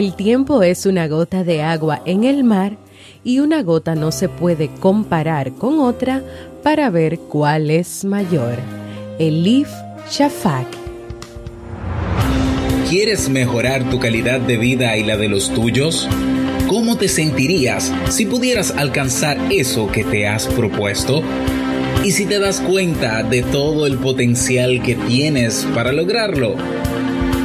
El tiempo es una gota de agua en el mar y una gota no se puede comparar con otra para ver cuál es mayor. Elif Shafak. ¿Quieres mejorar tu calidad de vida y la de los tuyos? ¿Cómo te sentirías si pudieras alcanzar eso que te has propuesto? ¿Y si te das cuenta de todo el potencial que tienes para lograrlo?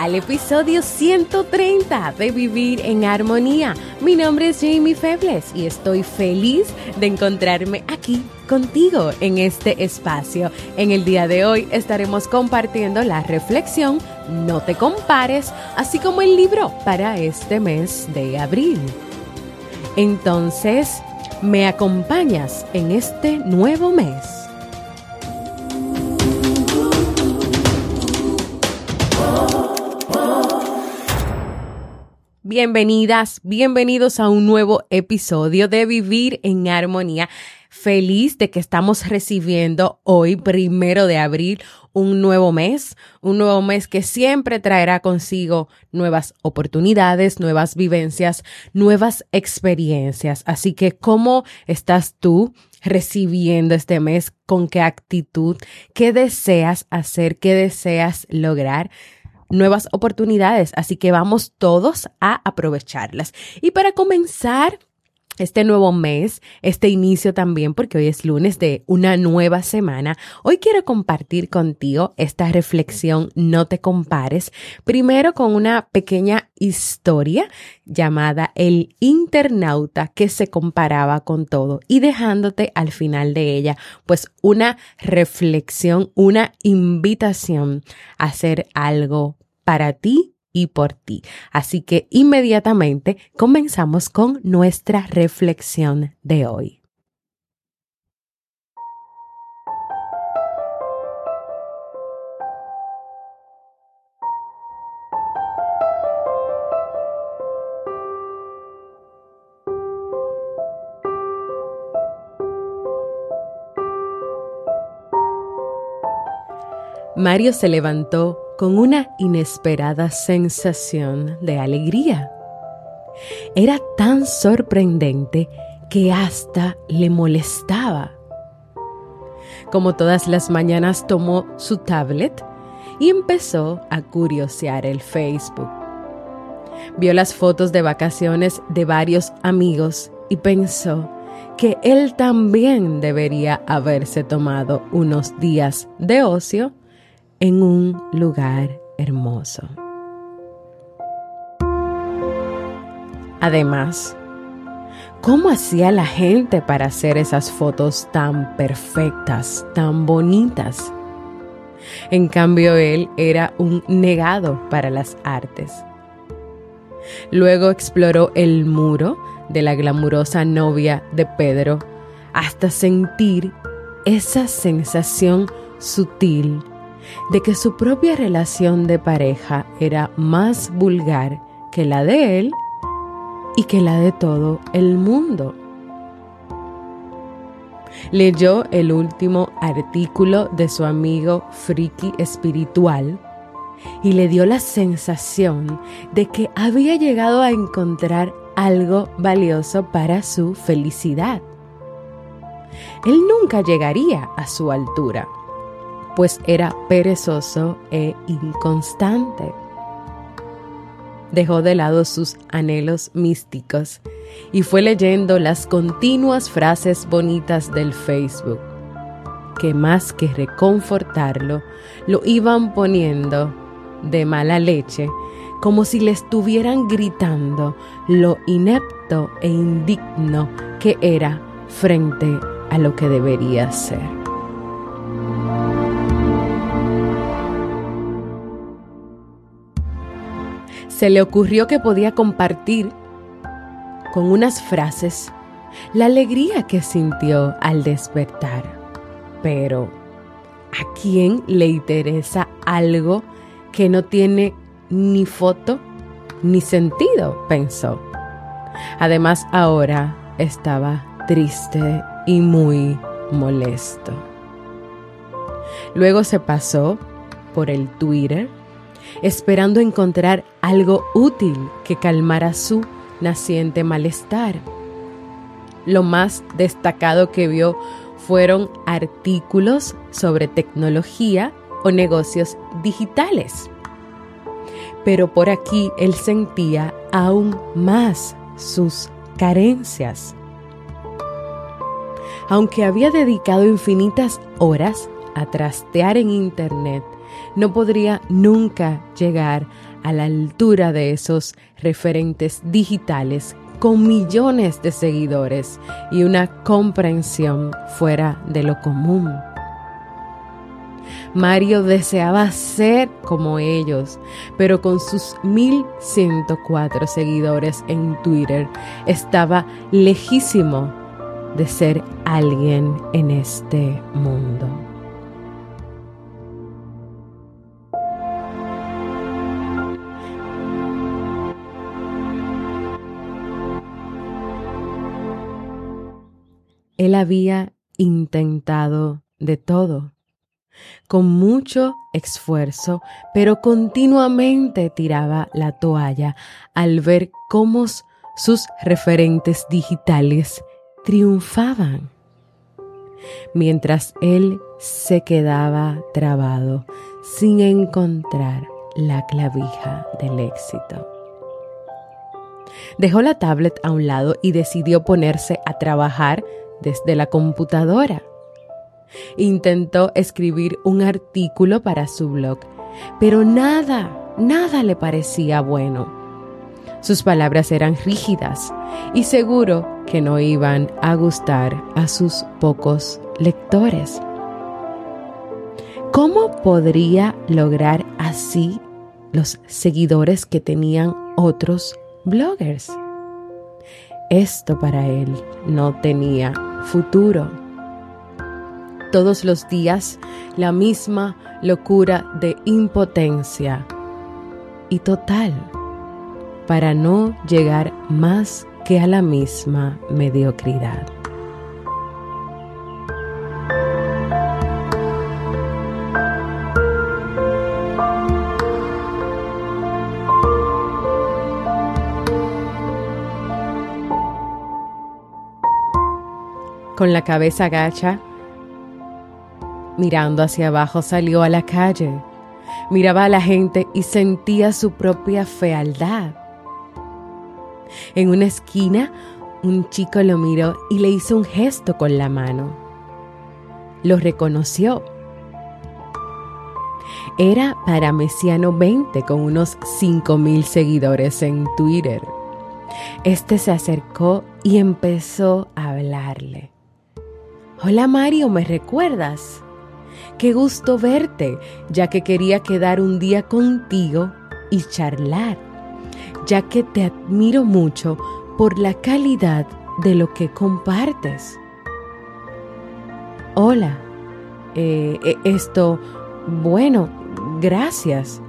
al episodio 130 de Vivir en Armonía. Mi nombre es Jamie Febles y estoy feliz de encontrarme aquí contigo en este espacio. En el día de hoy estaremos compartiendo la reflexión No te compares, así como el libro para este mes de abril. Entonces, ¿me acompañas en este nuevo mes? Bienvenidas, bienvenidos a un nuevo episodio de Vivir en Armonía. Feliz de que estamos recibiendo hoy, primero de abril, un nuevo mes, un nuevo mes que siempre traerá consigo nuevas oportunidades, nuevas vivencias, nuevas experiencias. Así que, ¿cómo estás tú recibiendo este mes? ¿Con qué actitud? ¿Qué deseas hacer? ¿Qué deseas lograr? Nuevas oportunidades, así que vamos todos a aprovecharlas. Y para comenzar, este nuevo mes, este inicio también, porque hoy es lunes de una nueva semana, hoy quiero compartir contigo esta reflexión, no te compares, primero con una pequeña historia llamada El internauta que se comparaba con todo y dejándote al final de ella pues una reflexión, una invitación a hacer algo para ti y por ti. Así que inmediatamente comenzamos con nuestra reflexión de hoy. Mario se levantó con una inesperada sensación de alegría. Era tan sorprendente que hasta le molestaba. Como todas las mañanas tomó su tablet y empezó a curiosear el Facebook. Vio las fotos de vacaciones de varios amigos y pensó que él también debería haberse tomado unos días de ocio en un lugar hermoso. Además, ¿cómo hacía la gente para hacer esas fotos tan perfectas, tan bonitas? En cambio, él era un negado para las artes. Luego exploró el muro de la glamurosa novia de Pedro hasta sentir esa sensación sutil de que su propia relación de pareja era más vulgar que la de él y que la de todo el mundo. Leyó el último artículo de su amigo Friki Espiritual y le dio la sensación de que había llegado a encontrar algo valioso para su felicidad. Él nunca llegaría a su altura pues era perezoso e inconstante. Dejó de lado sus anhelos místicos y fue leyendo las continuas frases bonitas del Facebook, que más que reconfortarlo, lo iban poniendo de mala leche, como si le estuvieran gritando lo inepto e indigno que era frente a lo que debería ser. Se le ocurrió que podía compartir con unas frases la alegría que sintió al despertar. Pero, ¿a quién le interesa algo que no tiene ni foto ni sentido? pensó. Además, ahora estaba triste y muy molesto. Luego se pasó por el Twitter esperando encontrar algo útil que calmara su naciente malestar. Lo más destacado que vio fueron artículos sobre tecnología o negocios digitales. Pero por aquí él sentía aún más sus carencias. Aunque había dedicado infinitas horas a trastear en Internet, no podría nunca llegar a la altura de esos referentes digitales con millones de seguidores y una comprensión fuera de lo común. Mario deseaba ser como ellos, pero con sus 1104 seguidores en Twitter estaba lejísimo de ser alguien en este mundo. Él había intentado de todo, con mucho esfuerzo, pero continuamente tiraba la toalla al ver cómo sus referentes digitales triunfaban, mientras él se quedaba trabado sin encontrar la clavija del éxito. Dejó la tablet a un lado y decidió ponerse a trabajar desde la computadora. Intentó escribir un artículo para su blog, pero nada, nada le parecía bueno. Sus palabras eran rígidas y seguro que no iban a gustar a sus pocos lectores. ¿Cómo podría lograr así los seguidores que tenían otros bloggers? Esto para él no tenía futuro. Todos los días la misma locura de impotencia y total para no llegar más que a la misma mediocridad. Con la cabeza gacha, mirando hacia abajo, salió a la calle. Miraba a la gente y sentía su propia fealdad. En una esquina, un chico lo miró y le hizo un gesto con la mano. Lo reconoció. Era para Mesiano 20 con unos 5.000 seguidores en Twitter. Este se acercó y empezó a hablarle. Hola Mario, ¿me recuerdas? Qué gusto verte, ya que quería quedar un día contigo y charlar, ya que te admiro mucho por la calidad de lo que compartes. Hola, eh, eh, esto, bueno, gracias.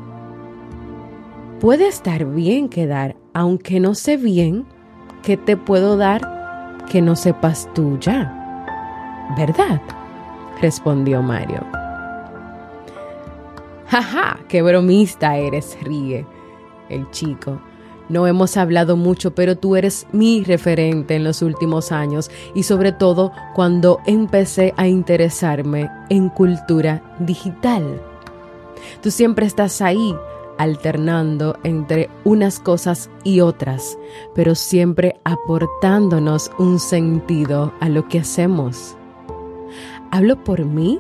Puede estar bien quedar, aunque no sé bien qué te puedo dar que no sepas tú ya. ¿Verdad? respondió Mario. Jaja, qué bromista eres, ríe el chico. No hemos hablado mucho, pero tú eres mi referente en los últimos años y sobre todo cuando empecé a interesarme en cultura digital. Tú siempre estás ahí, alternando entre unas cosas y otras, pero siempre aportándonos un sentido a lo que hacemos. Hablo por mí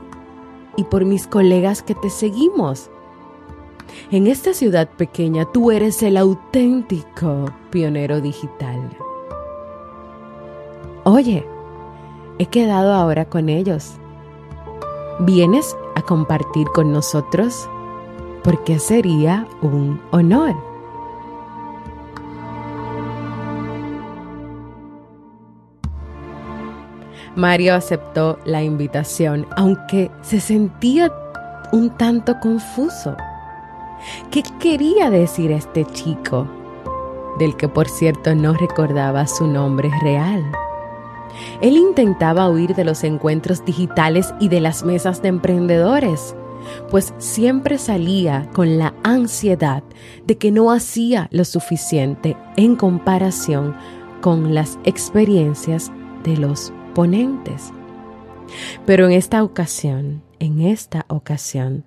y por mis colegas que te seguimos. En esta ciudad pequeña tú eres el auténtico pionero digital. Oye, he quedado ahora con ellos. ¿Vienes a compartir con nosotros? porque sería un honor. Mario aceptó la invitación, aunque se sentía un tanto confuso. ¿Qué quería decir este chico? Del que por cierto no recordaba su nombre real. Él intentaba huir de los encuentros digitales y de las mesas de emprendedores pues siempre salía con la ansiedad de que no hacía lo suficiente en comparación con las experiencias de los ponentes. Pero en esta ocasión, en esta ocasión,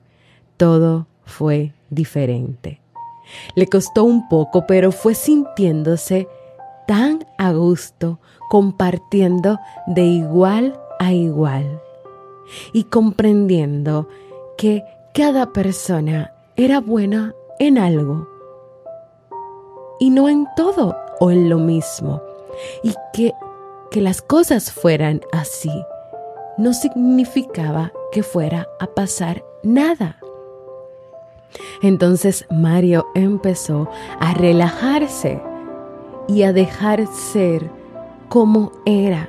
todo fue diferente. Le costó un poco, pero fue sintiéndose tan a gusto compartiendo de igual a igual y comprendiendo que cada persona era buena en algo y no en todo o en lo mismo. Y que, que las cosas fueran así no significaba que fuera a pasar nada. Entonces Mario empezó a relajarse y a dejar ser como era,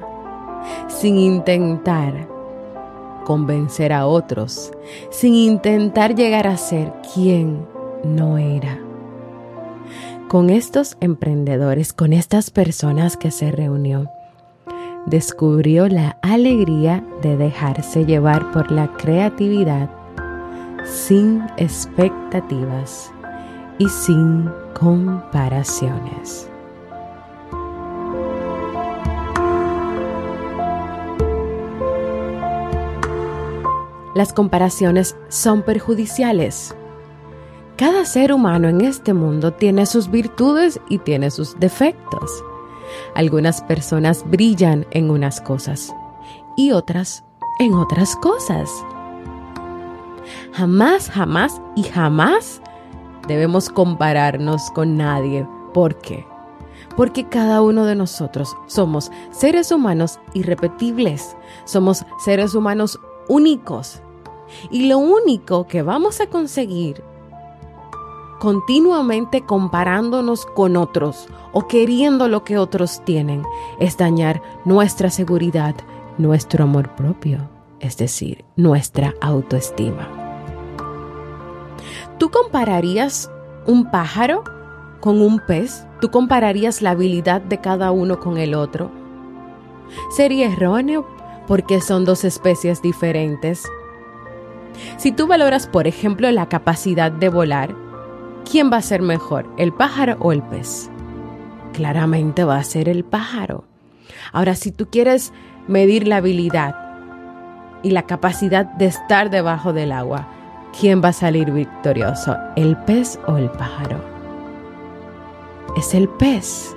sin intentar convencer a otros sin intentar llegar a ser quien no era. Con estos emprendedores, con estas personas que se reunió, descubrió la alegría de dejarse llevar por la creatividad sin expectativas y sin comparaciones. las comparaciones son perjudiciales. Cada ser humano en este mundo tiene sus virtudes y tiene sus defectos. Algunas personas brillan en unas cosas y otras en otras cosas. Jamás, jamás y jamás debemos compararnos con nadie. ¿Por qué? Porque cada uno de nosotros somos seres humanos irrepetibles, somos seres humanos únicos y lo único que vamos a conseguir continuamente comparándonos con otros o queriendo lo que otros tienen es dañar nuestra seguridad, nuestro amor propio, es decir, nuestra autoestima. ¿Tú compararías un pájaro con un pez? ¿Tú compararías la habilidad de cada uno con el otro? Sería erróneo porque son dos especies diferentes si tú valoras, por ejemplo, la capacidad de volar, ¿quién va a ser mejor, el pájaro o el pez? Claramente va a ser el pájaro. Ahora, si tú quieres medir la habilidad y la capacidad de estar debajo del agua, ¿quién va a salir victorioso, el pez o el pájaro? Es el pez.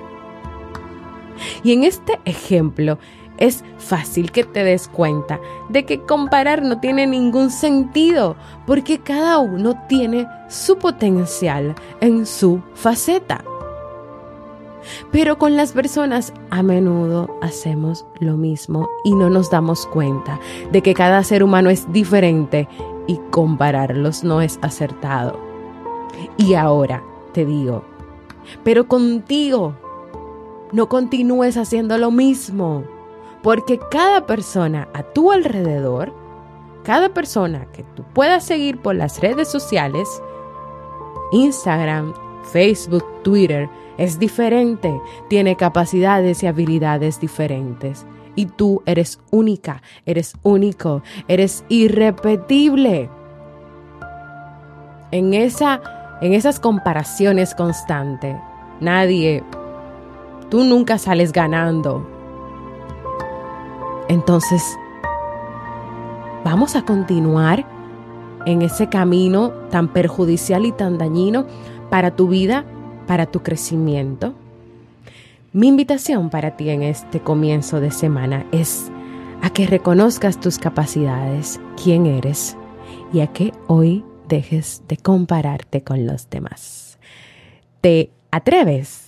Y en este ejemplo, es fácil que te des cuenta de que comparar no tiene ningún sentido, porque cada uno tiene su potencial en su faceta. Pero con las personas a menudo hacemos lo mismo y no nos damos cuenta de que cada ser humano es diferente y compararlos no es acertado. Y ahora te digo, pero contigo, no continúes haciendo lo mismo porque cada persona a tu alrededor, cada persona que tú puedas seguir por las redes sociales, Instagram, Facebook, Twitter, es diferente, tiene capacidades y habilidades diferentes. Y tú eres única, eres único, eres irrepetible. En, esa, en esas comparaciones constantes, nadie, tú nunca sales ganando entonces, vamos a continuar en ese camino tan perjudicial y tan dañino para tu vida, para tu crecimiento. Mi invitación para ti en este comienzo de semana es a que reconozcas tus capacidades, quién eres y a que hoy dejes de compararte con los demás. ¿Te atreves?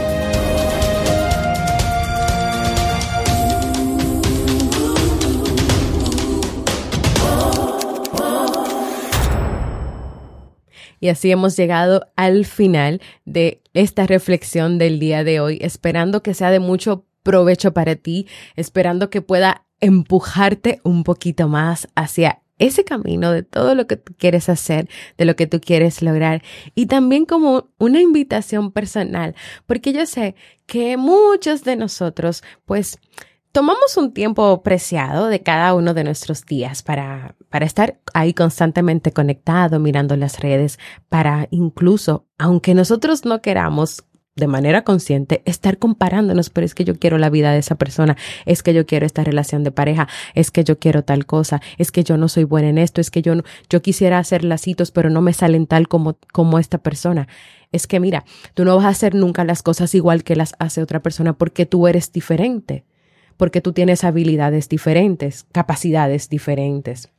Y así hemos llegado al final de esta reflexión del día de hoy, esperando que sea de mucho provecho para ti, esperando que pueda empujarte un poquito más hacia ese camino de todo lo que tú quieres hacer, de lo que tú quieres lograr. Y también como una invitación personal, porque yo sé que muchos de nosotros pues tomamos un tiempo preciado de cada uno de nuestros días para, para estar ahí constantemente conectado, mirando las redes, para incluso, aunque nosotros no queramos de manera consciente, estar comparándonos, pero es que yo quiero la vida de esa persona, es que yo quiero esta relación de pareja, es que yo quiero tal cosa, es que yo no soy buena en esto, es que yo, yo quisiera hacer lacitos, pero no me salen tal como, como esta persona. Es que mira, tú no vas a hacer nunca las cosas igual que las hace otra persona porque tú eres diferente porque tú tienes habilidades diferentes, capacidades diferentes.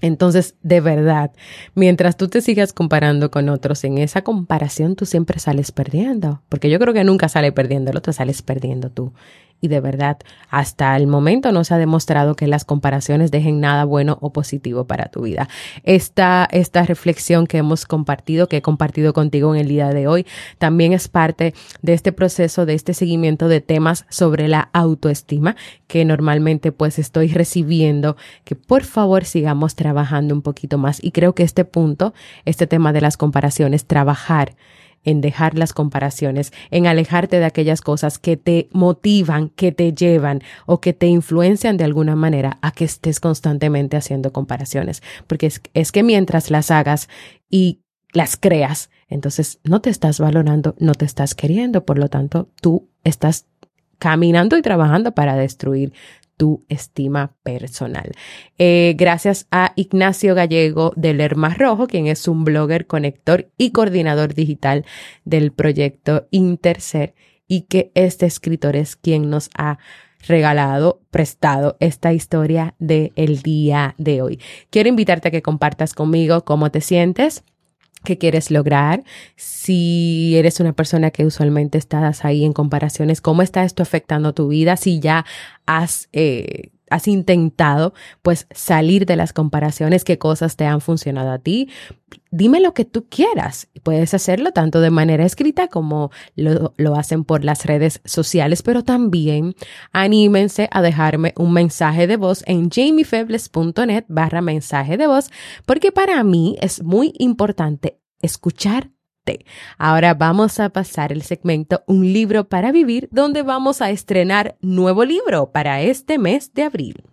Entonces, de verdad, mientras tú te sigas comparando con otros, en esa comparación tú siempre sales perdiendo, porque yo creo que nunca sale perdiendo el otro, sales perdiendo tú y de verdad hasta el momento no se ha demostrado que las comparaciones dejen nada bueno o positivo para tu vida. Esta, esta reflexión que hemos compartido, que he compartido contigo en el día de hoy, también es parte de este proceso, de este seguimiento de temas sobre la autoestima que normalmente pues estoy recibiendo, que por favor sigamos trabajando un poquito más. Y creo que este punto, este tema de las comparaciones, trabajar en dejar las comparaciones, en alejarte de aquellas cosas que te motivan, que te llevan o que te influencian de alguna manera a que estés constantemente haciendo comparaciones. Porque es, que mientras las hagas y las creas, entonces no te estás valorando, no te estás queriendo, por lo tanto, tú estás caminando y trabajando para destruir tu estima personal. Eh, gracias a Ignacio Gallego del Hermas Rojo, quien es un blogger, conector y coordinador digital del proyecto Interser y que este escritor es quien nos ha regalado, prestado esta historia del el día de hoy. Quiero invitarte a que compartas conmigo cómo te sientes, qué quieres lograr, si eres una persona que usualmente estás ahí en comparaciones, cómo está esto afectando tu vida, si ya has... Eh, has intentado pues salir de las comparaciones, qué cosas te han funcionado a ti. Dime lo que tú quieras. Puedes hacerlo tanto de manera escrita como lo, lo, hacen por las redes sociales, pero también anímense a dejarme un mensaje de voz en jamiefebles.net barra mensaje de voz, porque para mí es muy importante escuchar Ahora vamos a pasar el segmento Un libro para vivir, donde vamos a estrenar nuevo libro para este mes de abril.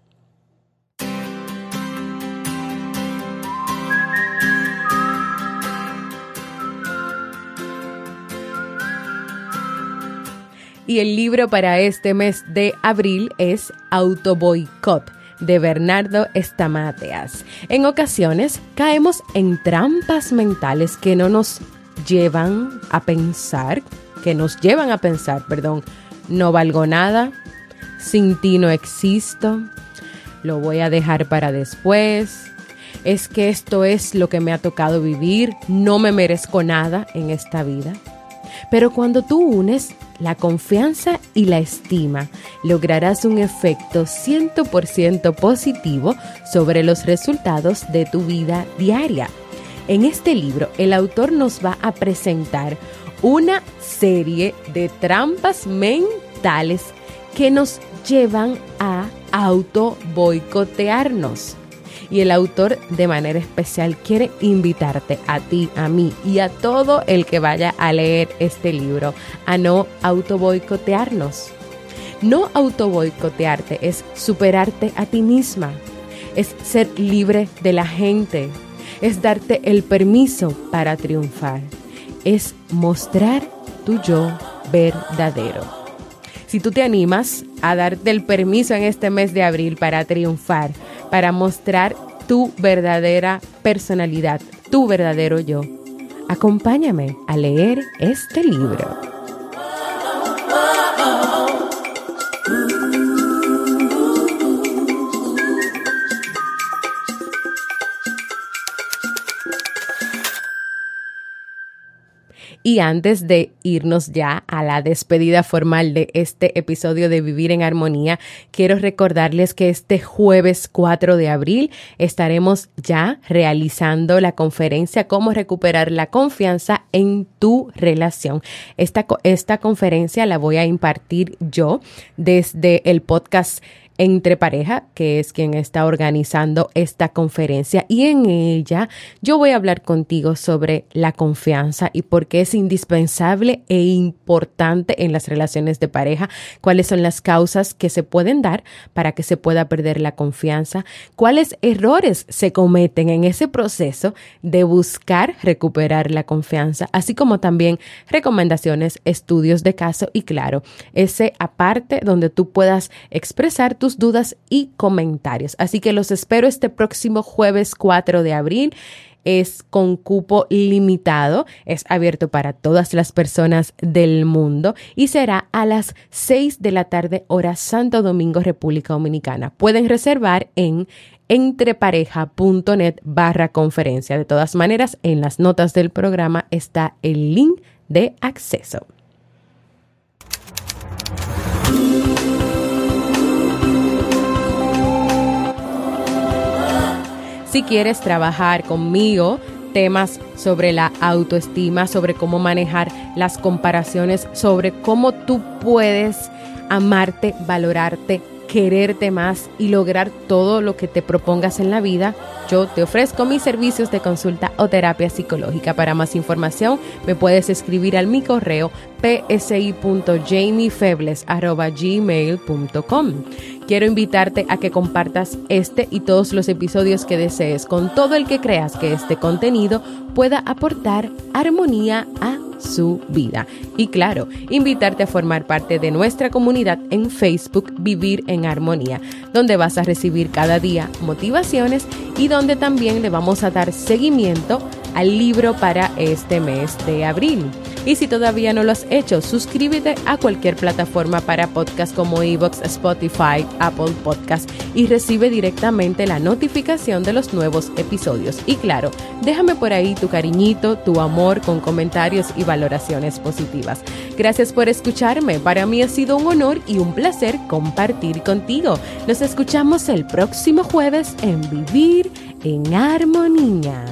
Y el libro para este mes de abril es Autoboicot de Bernardo Estamateas. En ocasiones caemos en trampas mentales que no nos llevan a pensar, que nos llevan a pensar, perdón, no valgo nada, sin ti no existo, lo voy a dejar para después, es que esto es lo que me ha tocado vivir, no me merezco nada en esta vida. Pero cuando tú unes la confianza y la estima, lograrás un efecto 100% positivo sobre los resultados de tu vida diaria. En este libro, el autor nos va a presentar una serie de trampas mentales que nos llevan a auto boicotearnos. Y el autor de manera especial quiere invitarte a ti, a mí y a todo el que vaya a leer este libro a no autoboicotearnos. No autoboicotearte es superarte a ti misma, es ser libre de la gente, es darte el permiso para triunfar, es mostrar tu yo verdadero. Si tú te animas a darte el permiso en este mes de abril para triunfar, para mostrar tu verdadera personalidad, tu verdadero yo, acompáñame a leer este libro. Y antes de irnos ya a la despedida formal de este episodio de Vivir en Armonía, quiero recordarles que este jueves 4 de abril estaremos ya realizando la conferencia Cómo recuperar la confianza en tu relación. Esta, esta conferencia la voy a impartir yo desde el podcast entre pareja, que es quien está organizando esta conferencia. Y en ella yo voy a hablar contigo sobre la confianza y por qué es indispensable e importante en las relaciones de pareja, cuáles son las causas que se pueden dar para que se pueda perder la confianza, cuáles errores se cometen en ese proceso de buscar recuperar la confianza, así como también recomendaciones, estudios de caso y claro, ese aparte donde tú puedas expresar tu dudas y comentarios. Así que los espero este próximo jueves 4 de abril es con cupo limitado, es abierto para todas las personas del mundo y será a las 6 de la tarde hora Santo Domingo, República Dominicana. Pueden reservar en entrepareja.net barra conferencia. De todas maneras, en las notas del programa está el link de acceso. Si quieres trabajar conmigo temas sobre la autoestima, sobre cómo manejar las comparaciones, sobre cómo tú puedes amarte, valorarte, quererte más y lograr todo lo que te propongas en la vida, yo te ofrezco mis servicios de consulta o terapia psicológica. Para más información, me puedes escribir al mi correo psi.jamiefebles.gmail.com. Quiero invitarte a que compartas este y todos los episodios que desees con todo el que creas que este contenido pueda aportar armonía a su vida. Y claro, invitarte a formar parte de nuestra comunidad en Facebook Vivir en Armonía, donde vas a recibir cada día motivaciones y donde también le vamos a dar seguimiento al libro para este mes de abril. Y si todavía no lo has hecho, suscríbete a cualquier plataforma para podcast como Evox, Spotify, Apple Podcast y recibe directamente la notificación de los nuevos episodios. Y claro, déjame por ahí tu cariñito, tu amor con comentarios y valoraciones positivas. Gracias por escucharme. Para mí ha sido un honor y un placer compartir contigo. Nos escuchamos el próximo jueves en Vivir en Armonía.